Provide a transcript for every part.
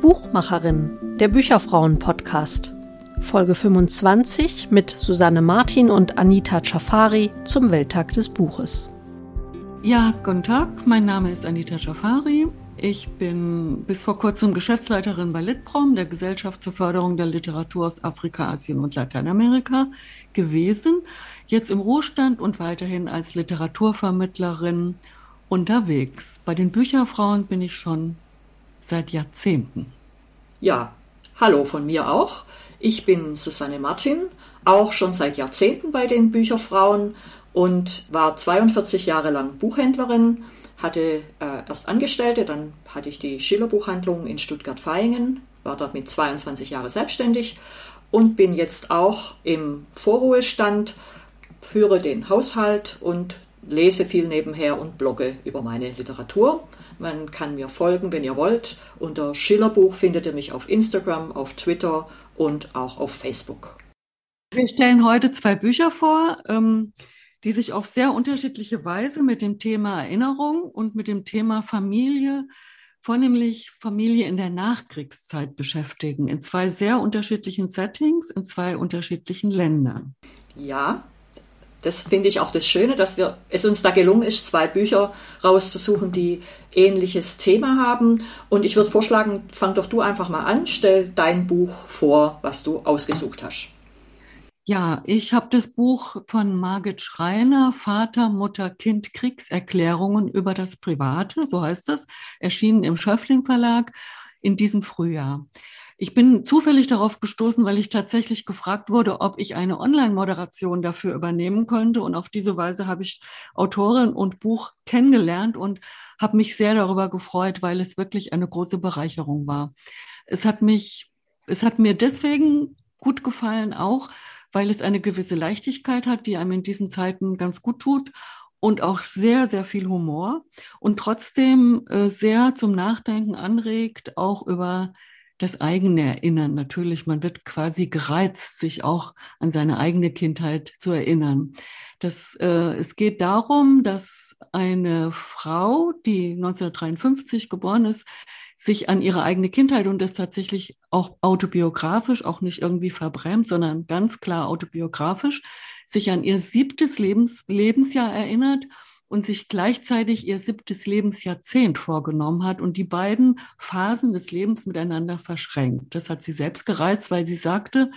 Buchmacherin, der Bücherfrauen-Podcast. Folge 25 mit Susanne Martin und Anita Chafari zum Welttag des Buches. Ja, guten Tag, mein Name ist Anita Chafari. Ich bin bis vor kurzem Geschäftsleiterin bei Litprom, der Gesellschaft zur Förderung der Literatur aus Afrika, Asien und Lateinamerika gewesen. Jetzt im Ruhestand und weiterhin als Literaturvermittlerin unterwegs. Bei den Bücherfrauen bin ich schon seit Jahrzehnten. Ja, hallo von mir auch. Ich bin Susanne Martin, auch schon seit Jahrzehnten bei den Bücherfrauen und war 42 Jahre lang Buchhändlerin, hatte äh, erst Angestellte, dann hatte ich die Schiller-Buchhandlung in Stuttgart-Vaihingen, war dort mit 22 Jahren selbstständig und bin jetzt auch im Vorruhestand, führe den Haushalt und lese viel nebenher und blogge über meine Literatur. Man kann mir folgen, wenn ihr wollt. Unter Schillerbuch findet ihr mich auf Instagram, auf Twitter und auch auf Facebook. Wir stellen heute zwei Bücher vor, ähm, die sich auf sehr unterschiedliche Weise mit dem Thema Erinnerung und mit dem Thema Familie, vornehmlich Familie in der Nachkriegszeit beschäftigen, in zwei sehr unterschiedlichen Settings, in zwei unterschiedlichen Ländern. Ja, das finde ich auch das Schöne, dass wir, es uns da gelungen ist, zwei Bücher rauszusuchen, die ähnliches Thema haben. Und ich würde vorschlagen, fang doch du einfach mal an, stell dein Buch vor, was du ausgesucht hast. Ja, ich habe das Buch von Margit Schreiner, Vater, Mutter, Kind, Kriegserklärungen über das Private, so heißt das, erschienen im Schöffling Verlag in diesem Frühjahr. Ich bin zufällig darauf gestoßen, weil ich tatsächlich gefragt wurde, ob ich eine Online-Moderation dafür übernehmen könnte. Und auf diese Weise habe ich Autorin und Buch kennengelernt und habe mich sehr darüber gefreut, weil es wirklich eine große Bereicherung war. Es hat mich, es hat mir deswegen gut gefallen auch, weil es eine gewisse Leichtigkeit hat, die einem in diesen Zeiten ganz gut tut und auch sehr, sehr viel Humor und trotzdem äh, sehr zum Nachdenken anregt, auch über das eigene Erinnern. Natürlich, man wird quasi gereizt, sich auch an seine eigene Kindheit zu erinnern. Das, äh, es geht darum, dass eine Frau, die 1953 geboren ist, sich an ihre eigene Kindheit und das tatsächlich auch autobiografisch, auch nicht irgendwie verbrämt, sondern ganz klar autobiografisch, sich an ihr siebtes Lebens, Lebensjahr erinnert und sich gleichzeitig ihr siebtes Lebensjahrzehnt vorgenommen hat und die beiden Phasen des Lebens miteinander verschränkt. Das hat sie selbst gereizt, weil sie sagte,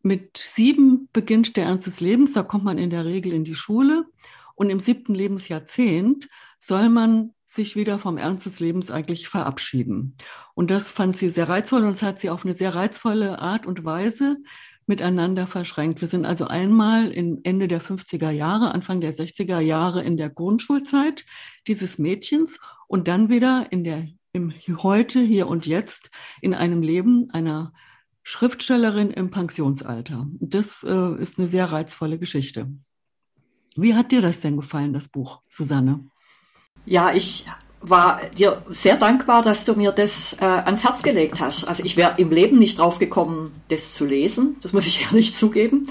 mit sieben beginnt der Ernst des Lebens, da kommt man in der Regel in die Schule und im siebten Lebensjahrzehnt soll man sich wieder vom Ernst des Lebens eigentlich verabschieden. Und das fand sie sehr reizvoll und das hat sie auf eine sehr reizvolle Art und Weise miteinander verschränkt. Wir sind also einmal im Ende der 50er Jahre, Anfang der 60er Jahre in der Grundschulzeit dieses Mädchens und dann wieder in der, im Heute, hier und jetzt in einem Leben einer Schriftstellerin im Pensionsalter. Das äh, ist eine sehr reizvolle Geschichte. Wie hat dir das denn gefallen, das Buch, Susanne? Ja, ich war dir sehr dankbar, dass du mir das äh, ans Herz gelegt hast. Also ich wäre im Leben nicht drauf gekommen, das zu lesen, das muss ich ehrlich zugeben.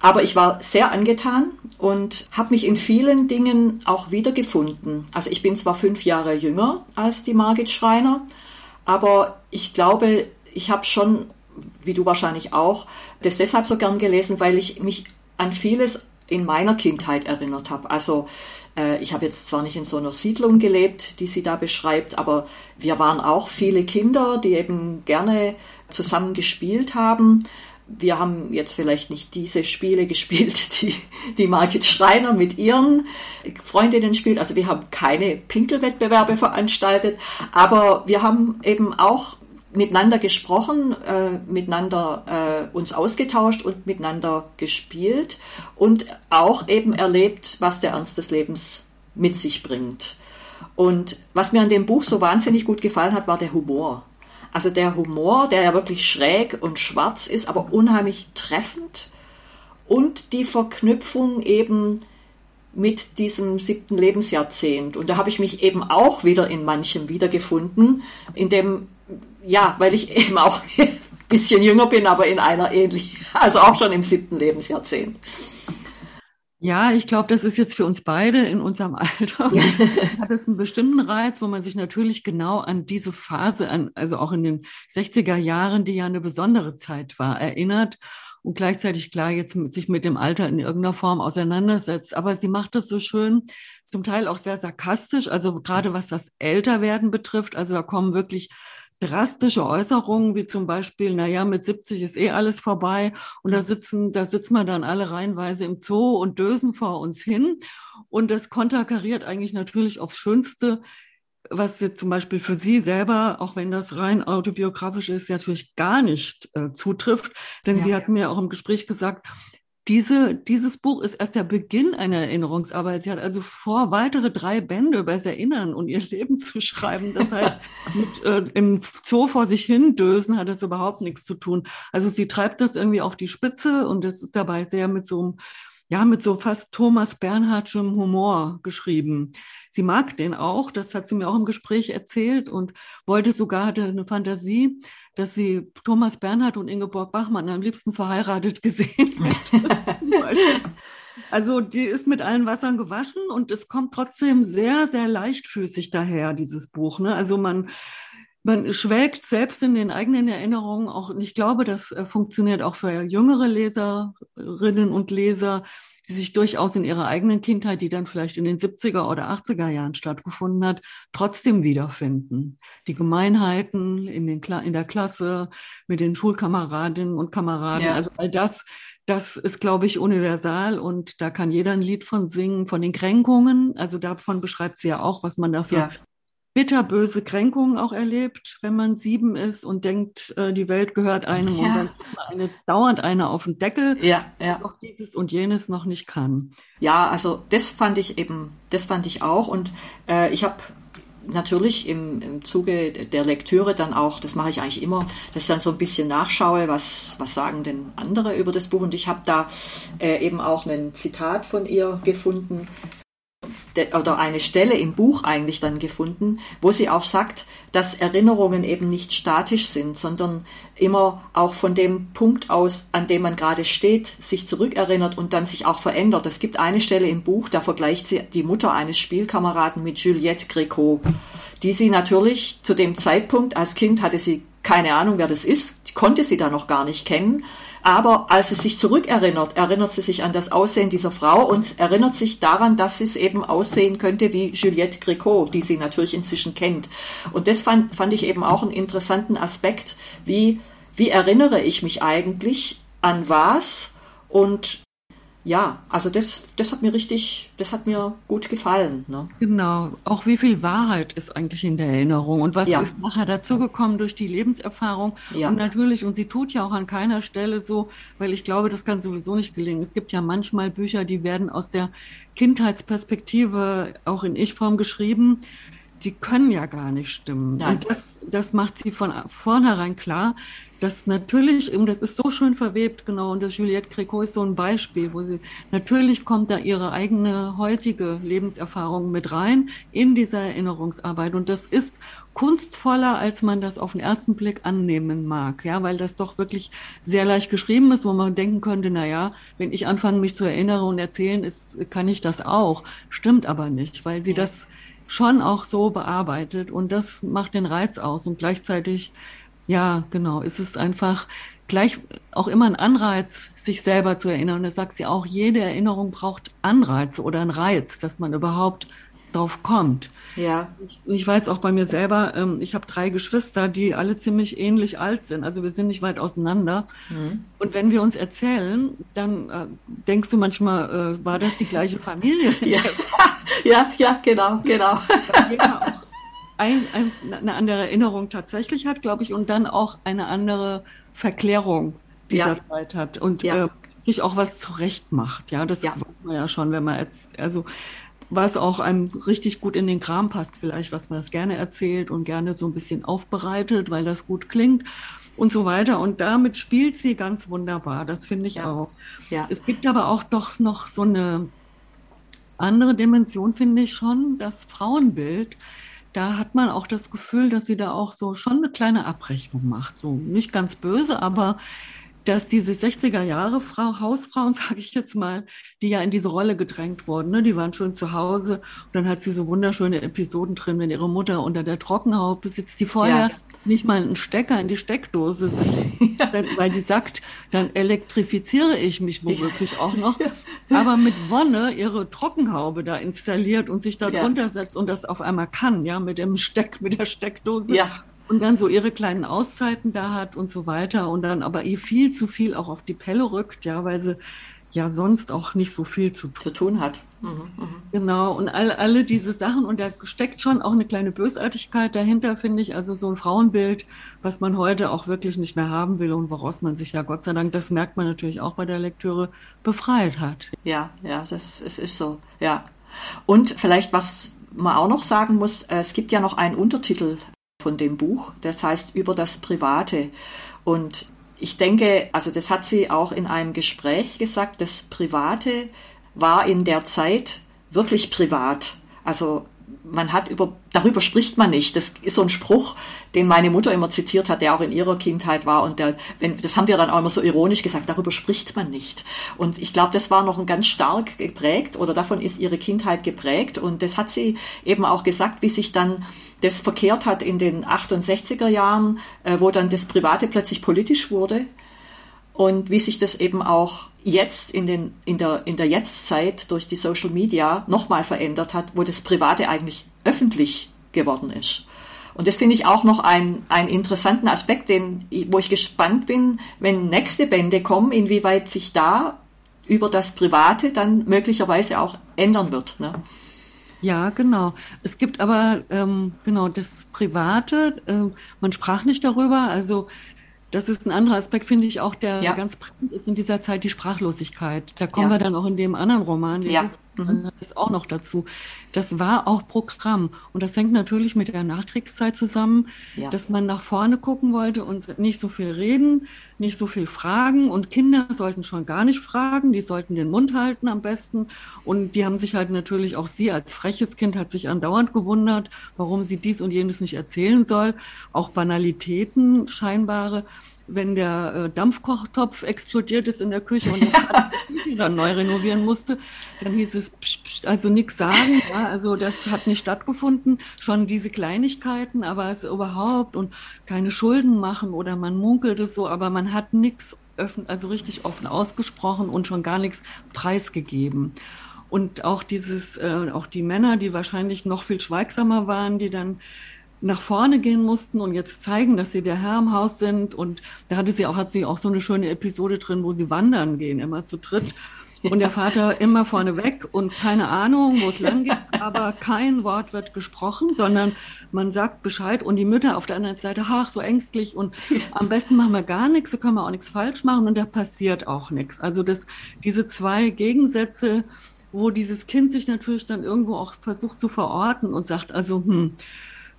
Aber ich war sehr angetan und habe mich in vielen Dingen auch wiedergefunden. Also ich bin zwar fünf Jahre jünger als die Margit Schreiner, aber ich glaube, ich habe schon, wie du wahrscheinlich auch, das deshalb so gern gelesen, weil ich mich an vieles in meiner Kindheit erinnert habe. Also äh, ich habe jetzt zwar nicht in so einer Siedlung gelebt, die sie da beschreibt, aber wir waren auch viele Kinder, die eben gerne zusammen gespielt haben. Wir haben jetzt vielleicht nicht diese Spiele gespielt, die, die Margit Schreiner mit ihren Freundinnen spielt. Also wir haben keine Pinkelwettbewerbe veranstaltet, aber wir haben eben auch miteinander gesprochen, äh, miteinander äh, uns ausgetauscht und miteinander gespielt und auch eben erlebt, was der Ernst des Lebens mit sich bringt. Und was mir an dem Buch so wahnsinnig gut gefallen hat, war der Humor. Also der Humor, der ja wirklich schräg und schwarz ist, aber unheimlich treffend. Und die Verknüpfung eben mit diesem siebten Lebensjahrzehnt. Und da habe ich mich eben auch wieder in manchem wiedergefunden, in dem ja, weil ich eben auch ein bisschen jünger bin, aber in einer ähnlichen, also auch schon im siebten Lebensjahrzehnt. Ja, ich glaube, das ist jetzt für uns beide in unserem Alter. hat es einen bestimmten Reiz, wo man sich natürlich genau an diese Phase, an, also auch in den 60er Jahren, die ja eine besondere Zeit war, erinnert und gleichzeitig klar jetzt mit, sich mit dem Alter in irgendeiner Form auseinandersetzt. Aber sie macht das so schön, zum Teil auch sehr sarkastisch, also gerade was das Älterwerden betrifft. Also da kommen wirklich drastische Äußerungen, wie zum Beispiel, na ja, mit 70 ist eh alles vorbei und da sitzen, da sitzen wir dann alle reihenweise im Zoo und dösen vor uns hin. Und das konterkariert eigentlich natürlich aufs Schönste, was jetzt zum Beispiel für Sie selber, auch wenn das rein autobiografisch ist, natürlich gar nicht äh, zutrifft. Denn ja. Sie hatten mir auch im Gespräch gesagt, diese, dieses Buch ist erst der Beginn einer Erinnerungsarbeit. Sie hat also vor, weitere drei Bände über das Erinnern und ihr Leben zu schreiben. Das heißt, mit äh, im Zoo vor sich hin dösen hat das überhaupt nichts zu tun. Also sie treibt das irgendwie auf die Spitze und das ist dabei sehr mit so einem ja, mit so fast Thomas Bernhardschem Humor geschrieben. Sie mag den auch, das hat sie mir auch im Gespräch erzählt und wollte sogar, hatte eine Fantasie, dass sie Thomas Bernhard und Ingeborg Bachmann am liebsten verheiratet gesehen hätte. also die ist mit allen Wassern gewaschen und es kommt trotzdem sehr, sehr leichtfüßig daher, dieses Buch. Ne? Also man, man schwelgt selbst in den eigenen Erinnerungen auch, und ich glaube, das äh, funktioniert auch für jüngere Leserinnen und Leser, die sich durchaus in ihrer eigenen Kindheit, die dann vielleicht in den 70er oder 80er Jahren stattgefunden hat, trotzdem wiederfinden. Die Gemeinheiten in, den, in der Klasse, mit den Schulkameradinnen und Kameraden, ja. also all das, das ist, glaube ich, universal und da kann jeder ein Lied von singen, von den Kränkungen. Also davon beschreibt sie ja auch, was man dafür ja bitterböse Kränkungen auch erlebt, wenn man sieben ist und denkt, äh, die Welt gehört einem ja. und dann eine, dauernd eine auf den Deckel, ja, ja. auch dieses und jenes noch nicht kann. Ja, also das fand ich eben, das fand ich auch und äh, ich habe natürlich im, im Zuge der Lektüre dann auch, das mache ich eigentlich immer, dass ich dann so ein bisschen nachschaue, was, was sagen denn andere über das Buch. Und ich habe da äh, eben auch ein Zitat von ihr gefunden, oder eine Stelle im Buch eigentlich dann gefunden, wo sie auch sagt, dass Erinnerungen eben nicht statisch sind, sondern immer auch von dem Punkt aus, an dem man gerade steht, sich zurückerinnert und dann sich auch verändert. Es gibt eine Stelle im Buch, da vergleicht sie die Mutter eines Spielkameraden mit Juliette Greco, die sie natürlich zu dem Zeitpunkt als Kind hatte sie keine Ahnung, wer das ist, konnte sie da noch gar nicht kennen aber als sie sich zurückerinnert, erinnert sie sich an das Aussehen dieser Frau und erinnert sich daran, dass es eben aussehen könnte wie Juliette Gréco, die sie natürlich inzwischen kennt. Und das fand, fand ich eben auch einen interessanten Aspekt, wie, wie erinnere ich mich eigentlich an was und ja, also das, das hat mir richtig, das hat mir gut gefallen. Ne? Genau, auch wie viel Wahrheit ist eigentlich in der Erinnerung und was ja. ist nachher dazugekommen durch die Lebenserfahrung. Ja. Und natürlich, und sie tut ja auch an keiner Stelle so, weil ich glaube, das kann sowieso nicht gelingen. Es gibt ja manchmal Bücher, die werden aus der Kindheitsperspektive auch in Ich-Form geschrieben die können ja gar nicht stimmen. Nein. Und das, das macht sie von vornherein klar, dass natürlich, und das ist so schön verwebt, genau, und das Juliette Gréco ist so ein Beispiel, wo sie, natürlich kommt da ihre eigene heutige Lebenserfahrung mit rein in dieser Erinnerungsarbeit. Und das ist kunstvoller, als man das auf den ersten Blick annehmen mag, ja, weil das doch wirklich sehr leicht geschrieben ist, wo man denken könnte, na ja, wenn ich anfange, mich zu erinnern und erzählen, ist, kann ich das auch. Stimmt aber nicht, weil sie das schon auch so bearbeitet und das macht den Reiz aus und gleichzeitig, ja, genau, ist es einfach gleich auch immer ein Anreiz, sich selber zu erinnern. Und das sagt sie auch, jede Erinnerung braucht Anreize oder einen Reiz, dass man überhaupt drauf kommt. Ja. Ich, ich weiß auch bei mir selber, ähm, ich habe drei Geschwister, die alle ziemlich ähnlich alt sind. Also wir sind nicht weit auseinander. Mhm. Und wenn wir uns erzählen, dann äh, denkst du manchmal, äh, war das die gleiche Familie? ja. ja, ja, genau, genau. auch ein, ein, eine andere Erinnerung tatsächlich hat, glaube ich, und dann auch eine andere Verklärung dieser ja. Zeit hat und ja. äh, sich auch was zurecht macht. Ja, das ja. weiß man ja schon, wenn man jetzt, also was auch einem richtig gut in den Kram passt, vielleicht, was man das gerne erzählt und gerne so ein bisschen aufbereitet, weil das gut klingt und so weiter. Und damit spielt sie ganz wunderbar. Das finde ich ja. auch. Ja. Es gibt aber auch doch noch so eine andere Dimension, finde ich schon, das Frauenbild da hat man auch das Gefühl, dass sie da auch so schon eine kleine Abrechnung macht. So nicht ganz böse, aber dass diese 60er Jahre Frau, Hausfrauen, sage ich jetzt mal, die ja in diese Rolle gedrängt wurden, ne? die waren schon zu Hause und dann hat sie so wunderschöne Episoden drin, wenn ihre Mutter unter der Trockenhaube sitzt, die vorher ja. Nicht mal einen Stecker in die Steckdose sind, ja. weil sie sagt, dann elektrifiziere ich mich womöglich ja. auch noch, aber mit Wonne ihre Trockenhaube da installiert und sich da drunter setzt und das auf einmal kann, ja, mit dem Steck, mit der Steckdose. Ja und dann so ihre kleinen Auszeiten da hat und so weiter und dann aber ihr viel zu viel auch auf die Pelle rückt, ja, weil sie ja sonst auch nicht so viel zu tun, zu tun hat. Genau, und all, alle diese Sachen, und da steckt schon auch eine kleine Bösartigkeit dahinter, finde ich, also so ein Frauenbild, was man heute auch wirklich nicht mehr haben will und woraus man sich ja Gott sei Dank, das merkt man natürlich auch bei der Lektüre, befreit hat. Ja, ja, das, es ist so, ja. Und vielleicht, was man auch noch sagen muss, es gibt ja noch einen Untertitel von dem Buch. Das heißt über das Private. Und ich denke, also das hat sie auch in einem Gespräch gesagt, das Private war in der Zeit wirklich privat. Also man hat über, darüber spricht man nicht. Das ist so ein Spruch, den meine Mutter immer zitiert hat, der auch in ihrer Kindheit war. Und der, wenn, das haben wir dann auch immer so ironisch gesagt, darüber spricht man nicht. Und ich glaube, das war noch ein ganz stark geprägt oder davon ist ihre Kindheit geprägt. Und das hat sie eben auch gesagt, wie sich dann das verkehrt hat in den 68er Jahren, äh, wo dann das Private plötzlich politisch wurde und wie sich das eben auch jetzt in, den, in, der, in der Jetztzeit durch die Social Media nochmal verändert hat, wo das Private eigentlich öffentlich geworden ist. Und das finde ich auch noch ein, einen interessanten Aspekt, den, wo ich gespannt bin, wenn nächste Bände kommen, inwieweit sich da über das Private dann möglicherweise auch ändern wird. Ne? Ja, genau. Es gibt aber ähm, genau das Private. Äh, man sprach nicht darüber. Also das ist ein anderer Aspekt, finde ich auch, der ja. ganz prägend ist in dieser Zeit, die Sprachlosigkeit. Da kommen ja. wir dann auch in dem anderen Roman, ja. Mhm. ist auch noch dazu. Das war auch Programm. Und das hängt natürlich mit der Nachkriegszeit zusammen, ja. dass man nach vorne gucken wollte und nicht so viel reden, nicht so viel fragen. Und Kinder sollten schon gar nicht fragen, die sollten den Mund halten am besten. Und die haben sich halt natürlich auch sie als freches Kind hat sich andauernd gewundert, warum sie dies und jenes nicht erzählen soll. Auch Banalitäten, scheinbare wenn der äh, Dampfkochtopf explodiert ist in der Küche und ja. die dann neu renovieren musste, dann hieß es, psch, psch, also nichts sagen. Ja, also das hat nicht stattgefunden. Schon diese Kleinigkeiten, aber es überhaupt und keine Schulden machen oder man munkelt es so, aber man hat nichts also richtig offen ausgesprochen und schon gar nichts preisgegeben. Und auch dieses, äh, auch die Männer, die wahrscheinlich noch viel schweigsamer waren, die dann nach vorne gehen mussten und jetzt zeigen, dass sie der Herr im Haus sind. Und da hatte sie auch, hat sie auch so eine schöne Episode drin, wo sie wandern gehen, immer zu dritt. Und der Vater immer vorne weg und keine Ahnung, wo es lang geht, aber kein Wort wird gesprochen, sondern man sagt Bescheid und die Mütter auf der anderen Seite, ach, so ängstlich und am besten machen wir gar nichts, so können wir auch nichts falsch machen und da passiert auch nichts. Also das, diese zwei Gegensätze, wo dieses Kind sich natürlich dann irgendwo auch versucht zu verorten und sagt, also, hm,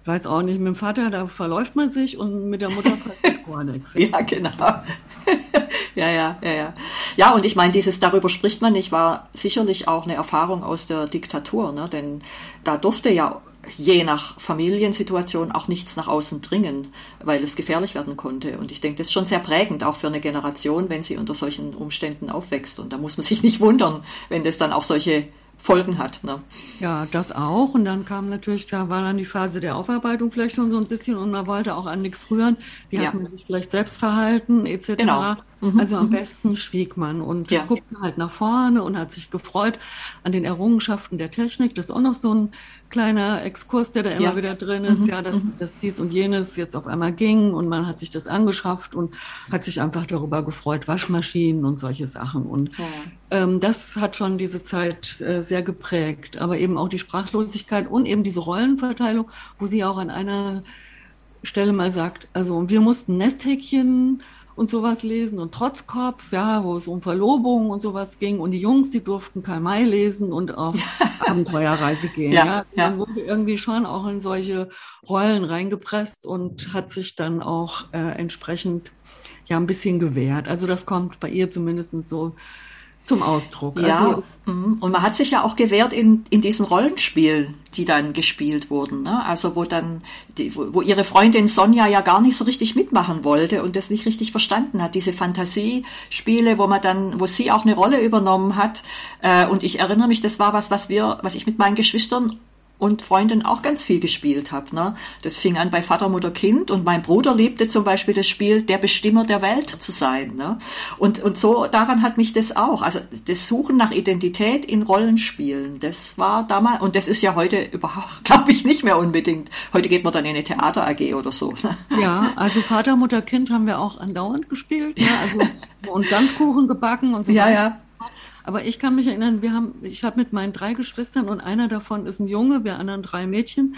weiß auch nicht, mit dem Vater, da verläuft man sich und mit der Mutter passiert gar nichts. Ja, genau. ja, ja, ja, ja. Ja, und ich meine, dieses darüber spricht man nicht, war sicherlich auch eine Erfahrung aus der Diktatur, ne? denn da durfte ja je nach Familiensituation auch nichts nach außen dringen, weil es gefährlich werden konnte. Und ich denke, das ist schon sehr prägend, auch für eine Generation, wenn sie unter solchen Umständen aufwächst. Und da muss man sich nicht wundern, wenn das dann auch solche Folgen hat. Ne? Ja, das auch. Und dann kam natürlich, da war dann die Phase der Aufarbeitung vielleicht schon so ein bisschen und man wollte auch an nichts rühren. Wie ja. hat man sich vielleicht selbst verhalten, etc. Genau. Mhm. Also am mhm. besten schwieg man und ja. guckte halt nach vorne und hat sich gefreut an den Errungenschaften der Technik. Das ist auch noch so ein kleiner Exkurs, der da immer ja. wieder drin ist, mhm. ja, dass, mhm. dass dies und jenes jetzt auf einmal ging und man hat sich das angeschafft und hat sich einfach darüber gefreut, Waschmaschinen und solche Sachen. Und ja. ähm, das hat schon diese Zeit äh, sehr geprägt, aber eben auch die Sprachlosigkeit und eben diese Rollenverteilung, wo sie auch an einer Stelle mal sagt, also wir mussten Nesthäkchen und sowas lesen und Trotzkopf, ja, wo es um Verlobung und sowas ging und die Jungs, die durften Karl May lesen und auf Abenteuerreise gehen. Ja, ja. ja. Man wurde irgendwie schon auch in solche Rollen reingepresst und hat sich dann auch äh, entsprechend ja ein bisschen gewehrt. Also das kommt bei ihr zumindest so zum Ausdruck. Ja, also, mhm. und man hat sich ja auch gewehrt in, in diesen Rollenspielen, die dann gespielt wurden. Ne? Also wo dann, die, wo, wo ihre Freundin Sonja ja gar nicht so richtig mitmachen wollte und das nicht richtig verstanden hat. Diese Fantasiespiele, wo man dann, wo sie auch eine Rolle übernommen hat. Äh, und ich erinnere mich, das war was, was wir, was ich mit meinen Geschwistern und Freundin auch ganz viel gespielt habe. Ne? Das fing an bei Vater, Mutter, Kind und mein Bruder liebte zum Beispiel das Spiel, der Bestimmer der Welt zu sein. Ne? Und, und so daran hat mich das auch, also das Suchen nach Identität in Rollenspielen, das war damals, und das ist ja heute überhaupt, glaube ich, nicht mehr unbedingt. Heute geht man dann in eine Theater AG oder so. Ne? Ja, also Vater, Mutter, Kind haben wir auch andauernd gespielt, ne? also und Sandkuchen gebacken und so ja, weiter. Ja. Aber ich kann mich erinnern, wir haben, ich habe mit meinen drei Geschwistern und einer davon ist ein Junge, wir anderen drei Mädchen.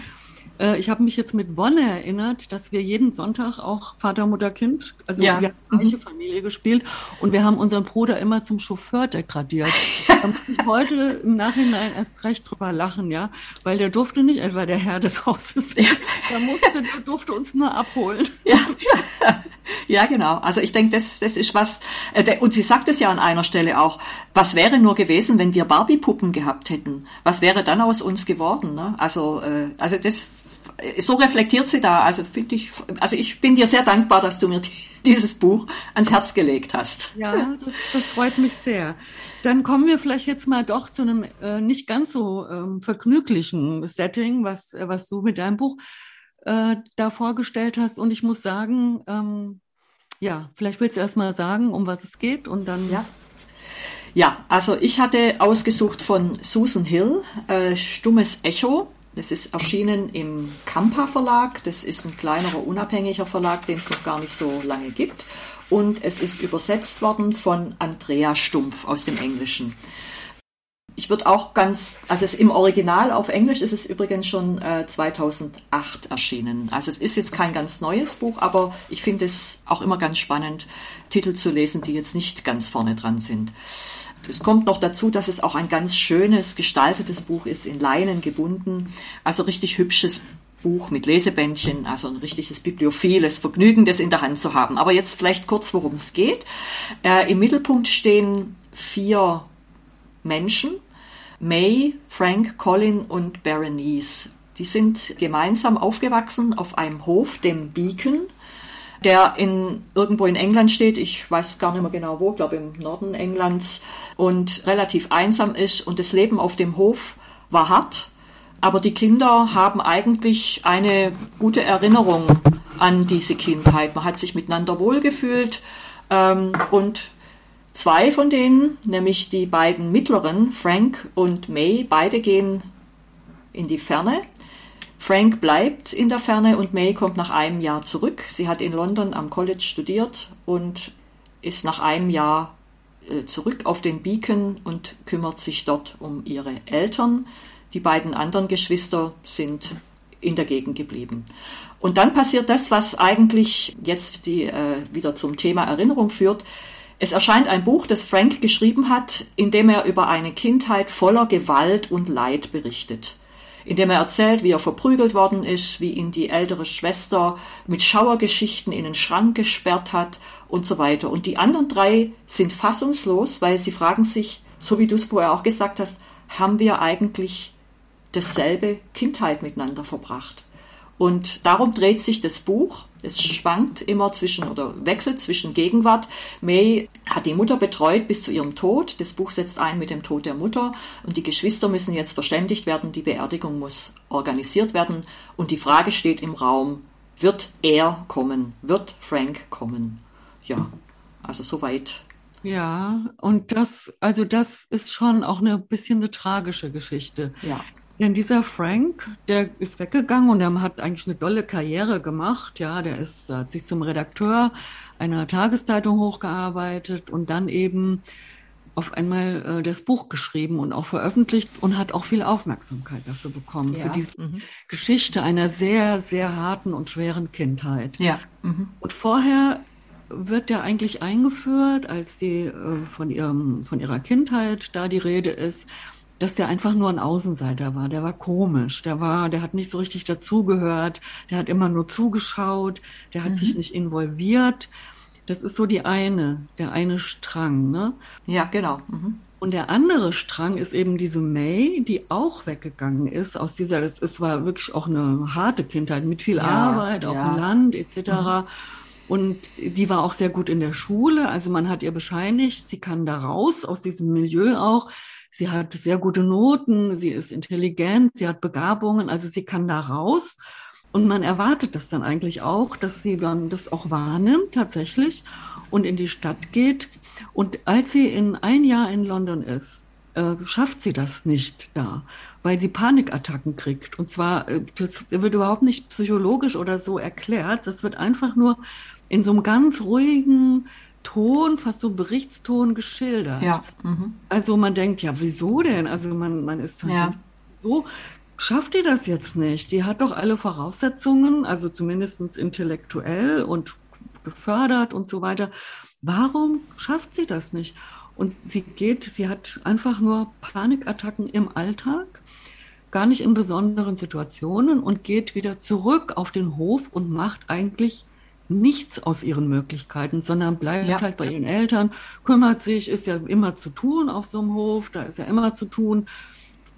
Äh, ich habe mich jetzt mit Wonne erinnert, dass wir jeden Sonntag auch Vater, Mutter, Kind, also ja. wir haben gleiche mhm. Familie gespielt und wir haben unseren Bruder immer zum Chauffeur degradiert. da muss ich heute im Nachhinein erst recht drüber lachen, ja, weil der durfte nicht etwa der Herr des Hauses sein. Der musste, der durfte uns nur abholen. Ja, ja. genau. Also ich denke, das, das ist was, äh, und sie sagt es ja an einer Stelle auch, was wäre nur gewesen, wenn wir Barbie-Puppen gehabt hätten? Was wäre dann aus uns geworden? Ne? Also, äh, also das so reflektiert sie da. Also finde ich, also ich bin dir sehr dankbar, dass du mir dieses Buch ans Herz gelegt hast. Ja, das, das freut mich sehr. Dann kommen wir vielleicht jetzt mal doch zu einem äh, nicht ganz so ähm, vergnüglichen Setting, was, äh, was du mit deinem Buch äh, da vorgestellt hast. Und ich muss sagen, ähm, ja, vielleicht willst du erst mal sagen, um was es geht und dann. Ja. Ja, also ich hatte ausgesucht von Susan Hill, äh, Stummes Echo. Das ist erschienen im Kampa Verlag. Das ist ein kleinerer, unabhängiger Verlag, den es noch gar nicht so lange gibt. Und es ist übersetzt worden von Andrea Stumpf aus dem Englischen. Ich würde auch ganz, also im Original auf Englisch ist es übrigens schon äh, 2008 erschienen. Also es ist jetzt kein ganz neues Buch, aber ich finde es auch immer ganz spannend, Titel zu lesen, die jetzt nicht ganz vorne dran sind. Es kommt noch dazu, dass es auch ein ganz schönes, gestaltetes Buch ist, in Leinen gebunden. Also richtig hübsches Buch mit Lesebändchen, also ein richtiges bibliophiles Vergnügen, das in der Hand zu haben. Aber jetzt vielleicht kurz, worum es geht. Äh, Im Mittelpunkt stehen vier Menschen. May, Frank, Colin und Berenice. Die sind gemeinsam aufgewachsen auf einem Hof, dem Beacon der in, irgendwo in England steht, ich weiß gar nicht mehr genau wo, glaube im Norden Englands, und relativ einsam ist. Und das Leben auf dem Hof war hart, aber die Kinder haben eigentlich eine gute Erinnerung an diese Kindheit. Man hat sich miteinander wohlgefühlt ähm, und zwei von denen, nämlich die beiden mittleren, Frank und May, beide gehen in die Ferne Frank bleibt in der Ferne und May kommt nach einem Jahr zurück. Sie hat in London am College studiert und ist nach einem Jahr äh, zurück auf den Beacon und kümmert sich dort um ihre Eltern. Die beiden anderen Geschwister sind in der Gegend geblieben. Und dann passiert das, was eigentlich jetzt die, äh, wieder zum Thema Erinnerung führt. Es erscheint ein Buch, das Frank geschrieben hat, in dem er über eine Kindheit voller Gewalt und Leid berichtet indem er erzählt, wie er verprügelt worden ist, wie ihn die ältere Schwester mit Schauergeschichten in den Schrank gesperrt hat und so weiter. Und die anderen drei sind fassungslos, weil sie fragen sich, so wie du es vorher auch gesagt hast, haben wir eigentlich dasselbe Kindheit miteinander verbracht? Und darum dreht sich das Buch. Es schwankt immer zwischen oder wechselt zwischen Gegenwart. May hat die Mutter betreut bis zu ihrem Tod. Das Buch setzt ein mit dem Tod der Mutter und die Geschwister müssen jetzt verständigt werden. Die Beerdigung muss organisiert werden und die Frage steht im Raum, wird er kommen? Wird Frank kommen? Ja, also soweit ja, und das, also das ist schon auch eine bisschen eine tragische Geschichte. Ja. Denn dieser Frank, der ist weggegangen und er hat eigentlich eine tolle Karriere gemacht. Ja, der ist, hat sich zum Redakteur einer Tageszeitung hochgearbeitet und dann eben auf einmal äh, das Buch geschrieben und auch veröffentlicht und hat auch viel Aufmerksamkeit dafür bekommen, ja. für diese mhm. Geschichte einer sehr, sehr harten und schweren Kindheit. Ja. Mhm. Und vorher wird der eigentlich eingeführt, als die äh, von, ihrem, von ihrer Kindheit da die Rede ist dass der einfach nur ein Außenseiter war. Der war komisch. Der war, der hat nicht so richtig dazugehört. Der hat immer nur zugeschaut. Der hat mhm. sich nicht involviert. Das ist so die eine, der eine Strang, ne? Ja, genau. Mhm. Und der andere Strang ist eben diese May, die auch weggegangen ist aus dieser, das ist, war wirklich auch eine harte Kindheit mit viel ja, Arbeit auf ja. dem Land etc. Mhm. Und die war auch sehr gut in der Schule. Also man hat ihr bescheinigt, sie kann da raus aus diesem Milieu auch. Sie hat sehr gute Noten, sie ist intelligent, sie hat Begabungen, also sie kann da raus. Und man erwartet das dann eigentlich auch, dass sie dann das auch wahrnimmt tatsächlich und in die Stadt geht. Und als sie in ein Jahr in London ist, äh, schafft sie das nicht da, weil sie Panikattacken kriegt. Und zwar, äh, das wird überhaupt nicht psychologisch oder so erklärt. Das wird einfach nur in so einem ganz ruhigen Ton, fast so Berichtston geschildert. Ja. Mhm. Also man denkt, ja, wieso denn? Also man, man ist halt ja. so schafft die das jetzt nicht? Die hat doch alle Voraussetzungen, also zumindest intellektuell und gefördert und so weiter. Warum schafft sie das nicht? Und sie geht, sie hat einfach nur Panikattacken im Alltag, gar nicht in besonderen Situationen und geht wieder zurück auf den Hof und macht eigentlich nichts aus ihren Möglichkeiten, sondern bleibt ja. halt bei ihren Eltern, kümmert sich, ist ja immer zu tun auf so einem Hof, da ist ja immer zu tun.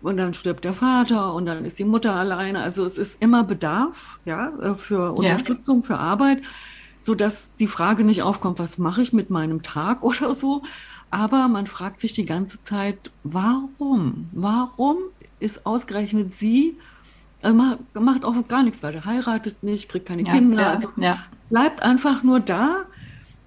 Und dann stirbt der Vater und dann ist die Mutter alleine. Also es ist immer Bedarf, ja, äh, für Unterstützung, ja. für Arbeit, so dass die Frage nicht aufkommt, was mache ich mit meinem Tag oder so. Aber man fragt sich die ganze Zeit, warum? Warum ist ausgerechnet sie also macht auch gar nichts weiter, heiratet nicht, kriegt keine ja, Kinder, ja, also ja. Bleibt einfach nur da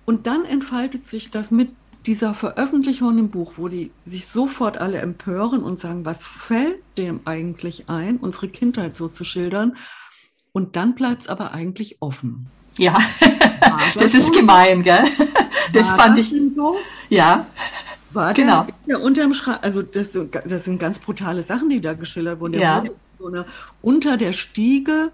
und dann entfaltet sich das mit dieser Veröffentlichung im Buch, wo die sich sofort alle empören und sagen, was fällt dem eigentlich ein, unsere Kindheit so zu schildern? Und dann bleibt es aber eigentlich offen. Ja, das, das ist gemein, gell? Das War fand das ich so. Ja. War genau. Der, der unterm Schrank, also das, das, sind ganz brutale Sachen, die da geschildert wurden. Der ja. so unter der Stiege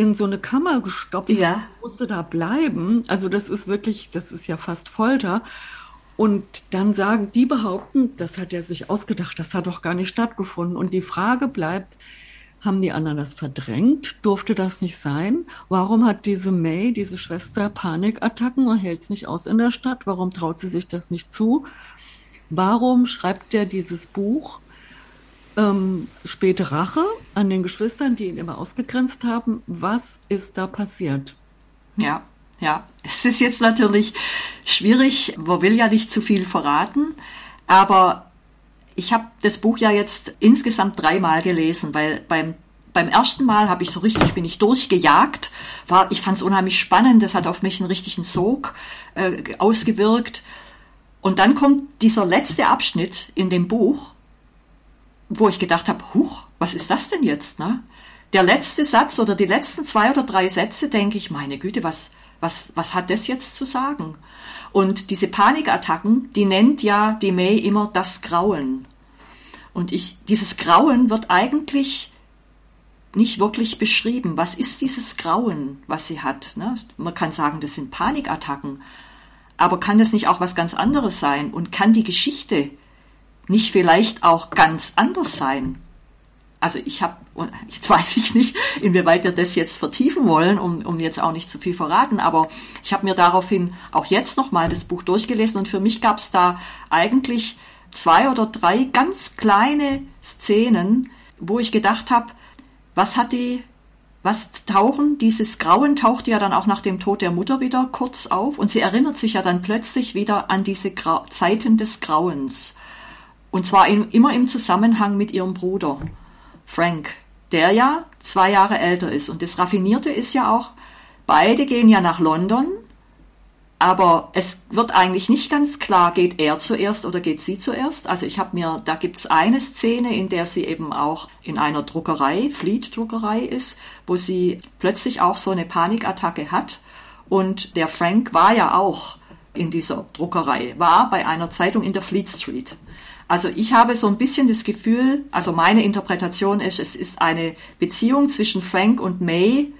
in so eine Kammer gestopft, ja. musste da bleiben. Also das ist wirklich, das ist ja fast Folter. Und dann sagen, die behaupten, das hat er sich ausgedacht, das hat doch gar nicht stattgefunden. Und die Frage bleibt, haben die anderen das verdrängt? Durfte das nicht sein? Warum hat diese May, diese Schwester, Panikattacken und hält es nicht aus in der Stadt? Warum traut sie sich das nicht zu? Warum schreibt er dieses Buch? Ähm, späte Rache an den Geschwistern, die ihn immer ausgegrenzt haben. Was ist da passiert? Ja, ja. Es ist jetzt natürlich schwierig. Man will ja nicht zu viel verraten. Aber ich habe das Buch ja jetzt insgesamt dreimal gelesen, weil beim beim ersten Mal habe ich so richtig, bin ich durchgejagt. War, ich fand es unheimlich spannend. Das hat auf mich einen richtigen Sog äh, ausgewirkt. Und dann kommt dieser letzte Abschnitt in dem Buch, wo ich gedacht habe, huch, was ist das denn jetzt? Ne? Der letzte Satz oder die letzten zwei oder drei Sätze denke ich, meine Güte, was, was, was hat das jetzt zu sagen? Und diese Panikattacken, die nennt ja die May immer das Grauen. Und ich, dieses Grauen wird eigentlich nicht wirklich beschrieben. Was ist dieses Grauen, was sie hat? Ne? Man kann sagen, das sind Panikattacken. Aber kann das nicht auch was ganz anderes sein? Und kann die Geschichte nicht vielleicht auch ganz anders sein? also ich habe, jetzt weiß ich nicht, inwieweit wir das jetzt vertiefen wollen, um, um jetzt auch nicht zu viel verraten, aber ich habe mir daraufhin auch jetzt nochmal das Buch durchgelesen und für mich gab es da eigentlich zwei oder drei ganz kleine Szenen, wo ich gedacht habe, was hat die, was tauchen, dieses Grauen taucht ja dann auch nach dem Tod der Mutter wieder kurz auf und sie erinnert sich ja dann plötzlich wieder an diese Gra Zeiten des Grauens. Und zwar in, immer im Zusammenhang mit ihrem Bruder. Frank, der ja zwei Jahre älter ist. Und das Raffinierte ist ja auch, beide gehen ja nach London, aber es wird eigentlich nicht ganz klar, geht er zuerst oder geht sie zuerst. Also ich habe mir, da gibt's eine Szene, in der sie eben auch in einer Druckerei, Fleet-Druckerei ist, wo sie plötzlich auch so eine Panikattacke hat. Und der Frank war ja auch in dieser Druckerei, war bei einer Zeitung in der Fleet Street. Also ich habe so ein bisschen das Gefühl, also meine Interpretation ist, es ist eine Beziehung zwischen Frank und May,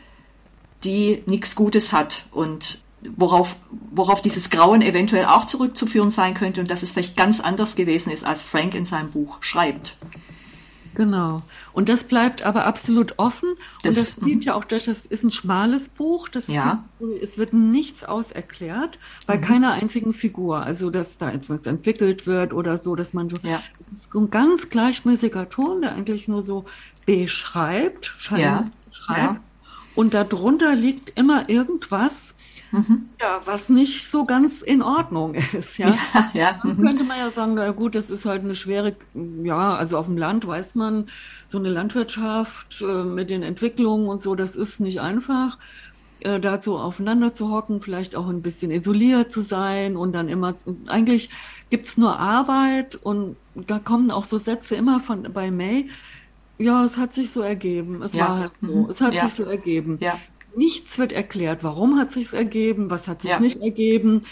die nichts Gutes hat und worauf, worauf dieses Grauen eventuell auch zurückzuführen sein könnte und dass es vielleicht ganz anders gewesen ist, als Frank in seinem Buch schreibt. Genau. Und das bleibt aber absolut offen. Das- und das sieht ja auch durch, das ist ein schmales Buch. Das Ja. sieht, es wird nichts auserklärt bei Mhm. keiner einzigen Figur. Also, dass da etwas entwickelt wird oder so, dass man so, Ja. es ist ein ganz gleichmäßiger Ton, der eigentlich nur so beschreibt, scheint, Ja. schreibt. Ja. Und darunter liegt immer irgendwas, Mhm. ja, was nicht so ganz in Ordnung ist, ja. Ja, ja. Sonst Mhm. könnte man ja sagen, na gut, das ist halt eine schwere, ja, also auf dem Land weiß man, so eine Landwirtschaft äh, mit den Entwicklungen und so, das ist nicht einfach, äh, dazu aufeinander zu hocken, vielleicht auch ein bisschen isoliert zu sein und dann immer, eigentlich gibt's nur Arbeit und da kommen auch so Sätze immer von bei May, ja, es hat sich so ergeben, es Ja. war halt so, Mhm. es hat Ja. sich so ergeben. Ja. Nichts wird erklärt, warum hat sich's ergeben, was hat sich Ja. nicht ergeben.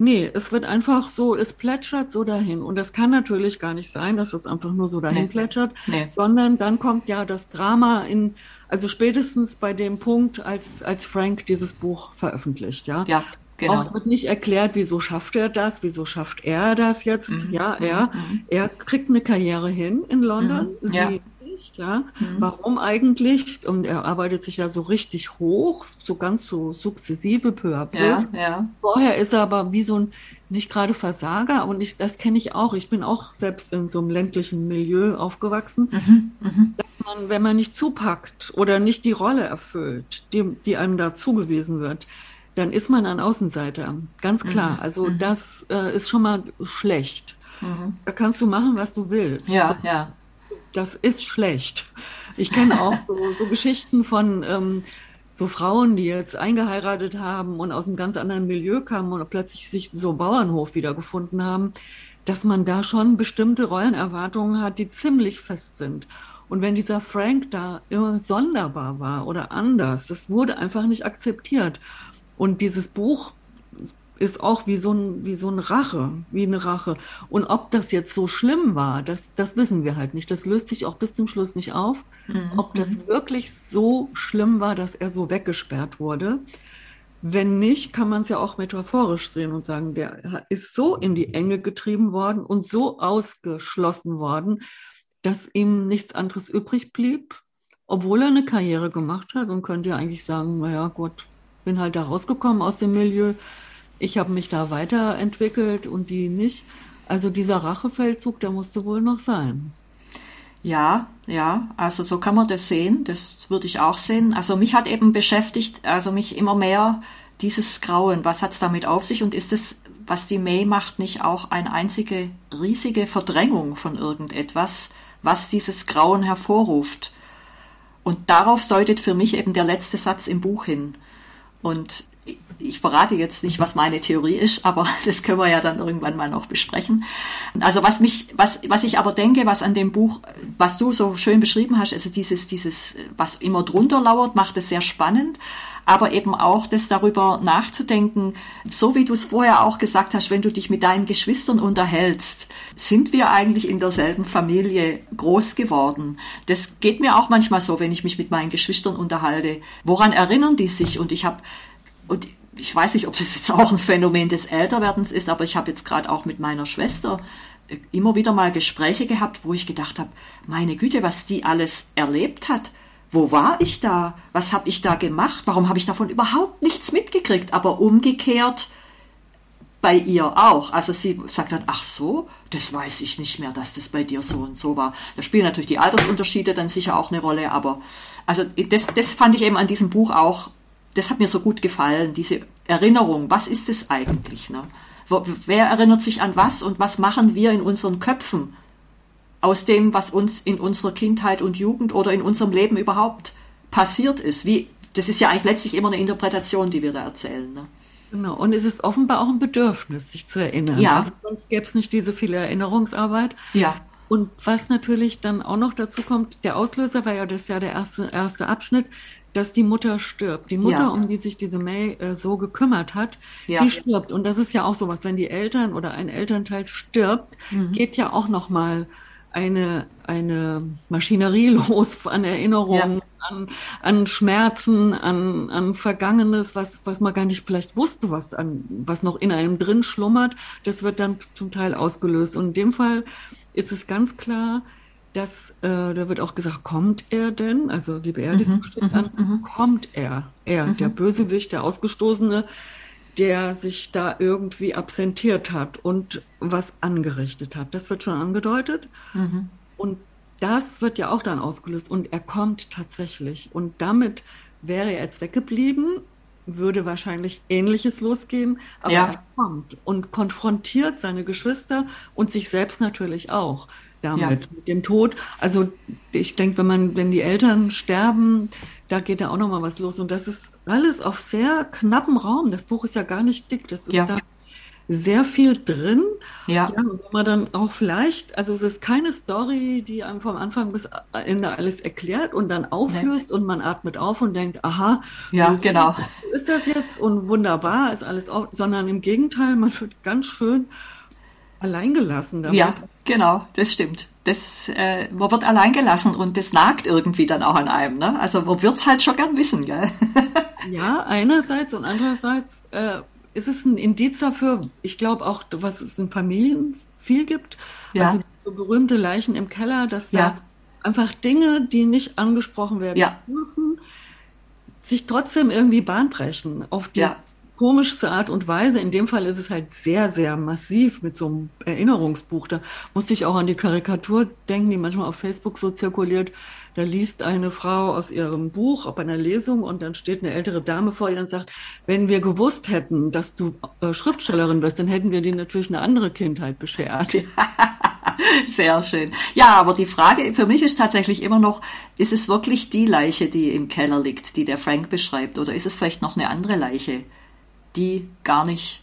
Nee, es wird einfach so, es plätschert so dahin. Und das kann natürlich gar nicht sein, dass es einfach nur so dahin Nee. plätschert, Nee. sondern dann kommt ja das Drama in, also spätestens bei dem Punkt, als, als Frank dieses Buch veröffentlicht, ja. Ja, genau. Auch wird nicht erklärt, wieso schafft er das, wieso schafft er das jetzt. Mhm, Ja, mhm, er, mhm. er kriegt eine Karriere hin in London, Mhm, ja. sie nicht, ja. Mhm. Warum eigentlich? Und er arbeitet sich ja so richtig hoch, so ganz so sukzessive, peu à peu. Ja, ja. Vorher ist er aber wie so ein, nicht gerade Versager, und ich, das kenne ich auch. Ich bin auch selbst in so einem ländlichen Milieu aufgewachsen, Mhm. Mhm. dass man, wenn man nicht zupackt oder nicht die Rolle erfüllt, die, die einem da zugewiesen wird, dann ist man ein Außenseiter. Ganz klar. Mhm. Also Mhm. das äh, ist schon mal schlecht. Da kannst du machen, was du willst. Ja, ja. Das ist schlecht. Ich kenne auch so, so Geschichten von ähm, so Frauen, die jetzt eingeheiratet haben und aus einem ganz anderen Milieu kamen und plötzlich sich so Bauernhof wiedergefunden haben, dass man da schon bestimmte Rollenerwartungen hat, die ziemlich fest sind. Und wenn dieser Frank da immer sonderbar war oder anders, das wurde einfach nicht akzeptiert. Und dieses Buch ist auch wie so ein, wie so ein Rache, wie eine Rache. Und ob das jetzt so schlimm war, das, das wissen wir halt nicht. Das löst sich auch bis zum Schluss nicht auf. Mhm. Ob das wirklich so schlimm war, dass er so weggesperrt wurde. Wenn nicht, kann man es ja auch metaphorisch sehen und sagen, der ist so in die Enge getrieben worden und so ausgeschlossen worden, dass ihm nichts anderes übrig blieb, obwohl er eine Karriere gemacht hat und könnte ja eigentlich sagen, naja, gut, bin halt da rausgekommen aus dem Milieu, ich habe mich da weiterentwickelt und die nicht. Also dieser Rachefeldzug, der musste wohl noch sein. Ja, ja, also so kann man das sehen, das würde ich auch sehen. Also mich hat eben beschäftigt, also mich immer mehr dieses Grauen, was hat es damit auf sich und ist es, was die May macht, nicht auch eine einzige riesige Verdrängung von irgendetwas, was dieses Grauen hervorruft? Und darauf deutet für mich eben der letzte Satz im Buch hin. Und ich verrate jetzt nicht, was meine Theorie ist, aber das können wir ja dann irgendwann mal noch besprechen. Also was mich, was, was ich aber denke, was an dem Buch, was du so schön beschrieben hast, also dieses, dieses, was immer drunter lauert, macht es sehr spannend. Aber eben auch das darüber nachzudenken, so wie du es vorher auch gesagt hast, wenn du dich mit deinen Geschwistern unterhältst, sind wir eigentlich in derselben Familie groß geworden. Das geht mir auch manchmal so, wenn ich mich mit meinen Geschwistern unterhalte. Woran erinnern die sich? Und ich habe und ich weiß nicht, ob das jetzt auch ein Phänomen des Älterwerdens ist, aber ich habe jetzt gerade auch mit meiner Schwester äh, immer wieder mal Gespräche gehabt, wo ich gedacht habe, meine Güte, was die alles erlebt hat. Wo war ich da? Was habe ich da gemacht? Warum habe ich davon überhaupt nichts mitgekriegt? Aber umgekehrt bei ihr auch. Also sie sagt dann, ach so, das weiß ich nicht mehr, dass das bei dir so und so war. Da spielen natürlich die Altersunterschiede dann sicher auch eine Rolle, aber also das, das fand ich eben an diesem Buch auch das hat mir so gut gefallen, diese Erinnerung. Was ist es eigentlich? Ne? Wer erinnert sich an was und was machen wir in unseren Köpfen aus dem, was uns in unserer Kindheit und Jugend oder in unserem Leben überhaupt passiert ist? Wie, das ist ja eigentlich letztlich immer eine Interpretation, die wir da erzählen. Ne? Genau, und es ist offenbar auch ein Bedürfnis, sich zu erinnern. Ja. Also sonst gäbe es nicht diese viele Erinnerungsarbeit. Ja. Und was natürlich dann auch noch dazu kommt, der Auslöser war ja das ja der erste, erste Abschnitt, dass die Mutter stirbt. Die Mutter, Ja. um die sich diese May äh, so gekümmert hat, Ja. die stirbt. Und das ist ja auch sowas, wenn die Eltern oder ein Elternteil stirbt, Mhm. geht ja auch noch mal eine, eine Maschinerie los an Erinnerungen, an, an Schmerzen, an, an Vergangenes, was, was man gar nicht vielleicht wusste, was, an, was noch in einem drin schlummert. Das wird dann zum Teil ausgelöst. Und in dem Fall ist es ganz klar, dass äh, da wird auch gesagt, kommt er denn? Also die Beerdigung mhm, steht an, mhm, mhm. kommt er? Er, mhm. der Bösewicht, der Ausgestoßene, der sich da irgendwie absentiert hat und was angerichtet hat. Das wird schon angedeutet. Mhm. Und das wird ja auch dann ausgelöst. Und er kommt tatsächlich. Und damit wäre er jetzt weggeblieben, würde wahrscheinlich Ähnliches losgehen. Aber ja. er kommt und konfrontiert seine Geschwister und sich selbst natürlich auch damit, ja. mit dem Tod. Also ich denke, wenn man, wenn die Eltern sterben, da geht da auch noch mal was los. Und das ist alles auf sehr knappem Raum. Das Buch ist ja gar nicht dick. Das ist ja. da sehr viel drin. Ja. ja. wo man dann auch vielleicht, also es ist keine Story, die einem vom Anfang bis Ende alles erklärt und dann auflöst nee. und man atmet auf und denkt, aha, ja, so genau. ist das jetzt und wunderbar ist alles auf, sondern im Gegenteil, man wird ganz schön alleingelassen damit. Ja, genau, das stimmt. Das, äh, man wird alleingelassen und das nagt irgendwie dann auch an einem. Ne? Also man wird es halt schon gern wissen. Gell? ja, einerseits und andererseits äh, ist es ein Indiz dafür, ich glaube auch, was es in Familien viel gibt. Ja. Also so berühmte Leichen im Keller, dass ja. da einfach Dinge, die nicht angesprochen werden ja. dürfen, sich trotzdem irgendwie bahnbrechen auf die ja komischste Art und Weise. In dem Fall ist es halt sehr, sehr massiv mit so einem Erinnerungsbuch. Da musste ich auch an die Karikatur denken, die manchmal auf Facebook so zirkuliert. Da liest eine Frau aus ihrem Buch auf einer Lesung und dann steht eine ältere Dame vor ihr und sagt, wenn wir gewusst hätten, dass du äh, Schriftstellerin bist, dann hätten wir dir natürlich eine andere Kindheit beschert. Sehr schön. Ja, aber die Frage für mich ist tatsächlich immer noch, ist es wirklich die Leiche, die im Keller liegt, die der Frank beschreibt, oder ist es vielleicht noch eine andere Leiche? Die gar nicht.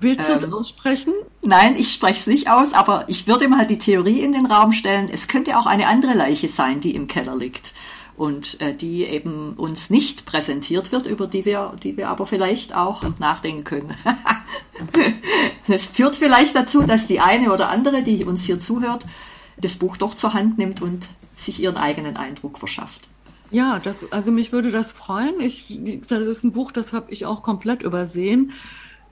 Willst du es ähm, aussprechen? Nein, ich spreche es nicht aus, aber ich würde mal die Theorie in den Raum stellen, es könnte auch eine andere Leiche sein, die im Keller liegt und äh, die eben uns nicht präsentiert wird, über die wir, die wir aber vielleicht auch nachdenken können. das führt vielleicht dazu, dass die eine oder andere, die uns hier zuhört, das Buch doch zur Hand nimmt und sich ihren eigenen Eindruck verschafft. Ja, das, also mich würde das freuen. Ich, das ist ein Buch, das habe ich auch komplett übersehen.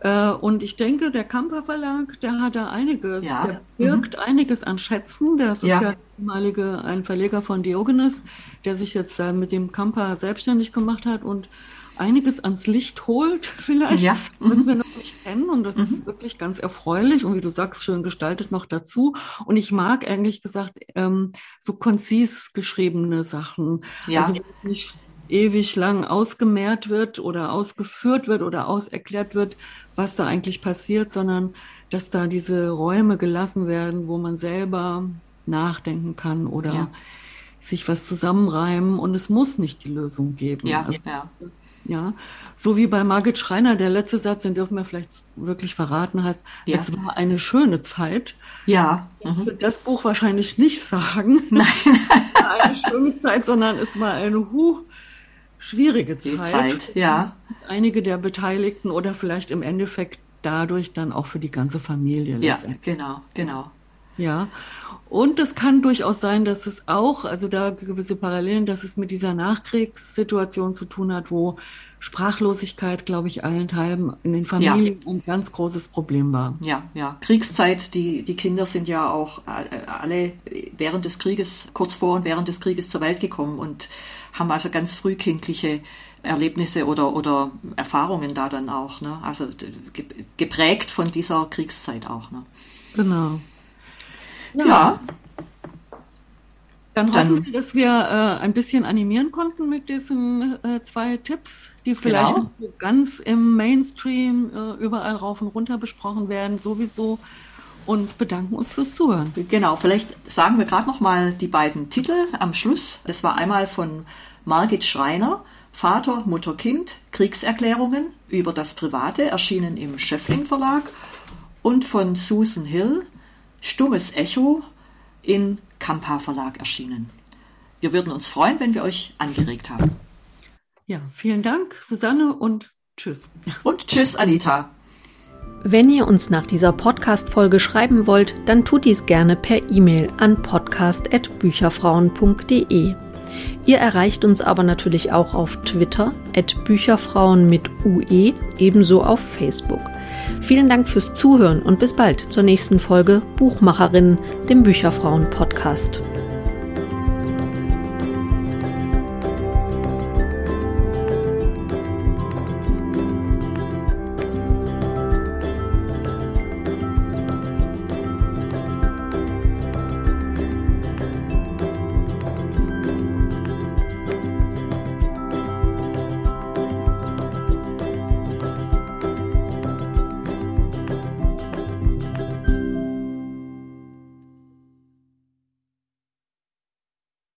Äh, und ich denke, der Kamper Verlag, der hat da einiges, ja. der birgt mhm. einiges an Schätzen. Das ist ja, ja ehemalige, ein Verleger von Diogenes, der sich jetzt mit dem Kamper selbstständig gemacht hat und einiges ans Licht holt, vielleicht, ja. mhm. was wir noch nicht kennen. Und das mhm. ist wirklich ganz erfreulich und wie du sagst, schön gestaltet noch dazu. Und ich mag eigentlich gesagt ähm, so konzis geschriebene Sachen. Ja. Also nicht ewig lang ausgemehrt wird oder ausgeführt wird oder auserklärt wird, was da eigentlich passiert, sondern dass da diese Räume gelassen werden, wo man selber nachdenken kann oder ja. sich was zusammenreimen und es muss nicht die Lösung geben. Ja, also, ja. Ja, so wie bei Margit Schreiner, der letzte Satz, den dürfen wir vielleicht wirklich verraten, heißt, ja. es war eine schöne Zeit. Ja. Das mhm. wird das Buch wahrscheinlich nicht sagen. Nein. eine schöne Zeit, sondern es war eine hu schwierige Zeit. Zeit. Ja. Einige der Beteiligten oder vielleicht im Endeffekt dadurch dann auch für die ganze Familie. Ja, genau, genau. Ja, und es kann durchaus sein, dass es auch, also da gewisse Parallelen, dass es mit dieser Nachkriegssituation zu tun hat, wo Sprachlosigkeit, glaube ich, allenthalben in den Familien ja. ein ganz großes Problem war. Ja, ja. Kriegszeit, die, die Kinder sind ja auch äh, alle während des Krieges, kurz vor und während des Krieges zur Welt gekommen und haben also ganz frühkindliche Erlebnisse oder, oder Erfahrungen da dann auch. Ne? Also geprägt von dieser Kriegszeit auch. Ne? Genau. Ja. ja. Dann, hoffen wir, dass wir äh, ein bisschen animieren konnten mit diesen äh, zwei Tipps, die vielleicht genau. ganz im Mainstream äh, überall rauf und runter besprochen werden, sowieso. Und bedanken uns fürs Zuhören. Genau, vielleicht sagen wir gerade noch mal die beiden Titel am Schluss. Das war einmal von Margit Schreiner, Vater, Mutter, Kind, Kriegserklärungen über das Private, erschienen im Schöffling Verlag. Und von Susan Hill, Stummes Echo in Kampa Verlag erschienen. Wir würden uns freuen, wenn wir euch angeregt haben. Ja, vielen Dank, Susanne, und tschüss. Und tschüss, Anita. Wenn ihr uns nach dieser Podcast-Folge schreiben wollt, dann tut dies gerne per E-Mail an podcast.bücherfrauen.de. Ihr erreicht uns aber natürlich auch auf Twitter, at Bücherfrauen mit UE, ebenso auf Facebook. Vielen Dank fürs Zuhören und bis bald zur nächsten Folge Buchmacherinnen, dem Bücherfrauen-Podcast.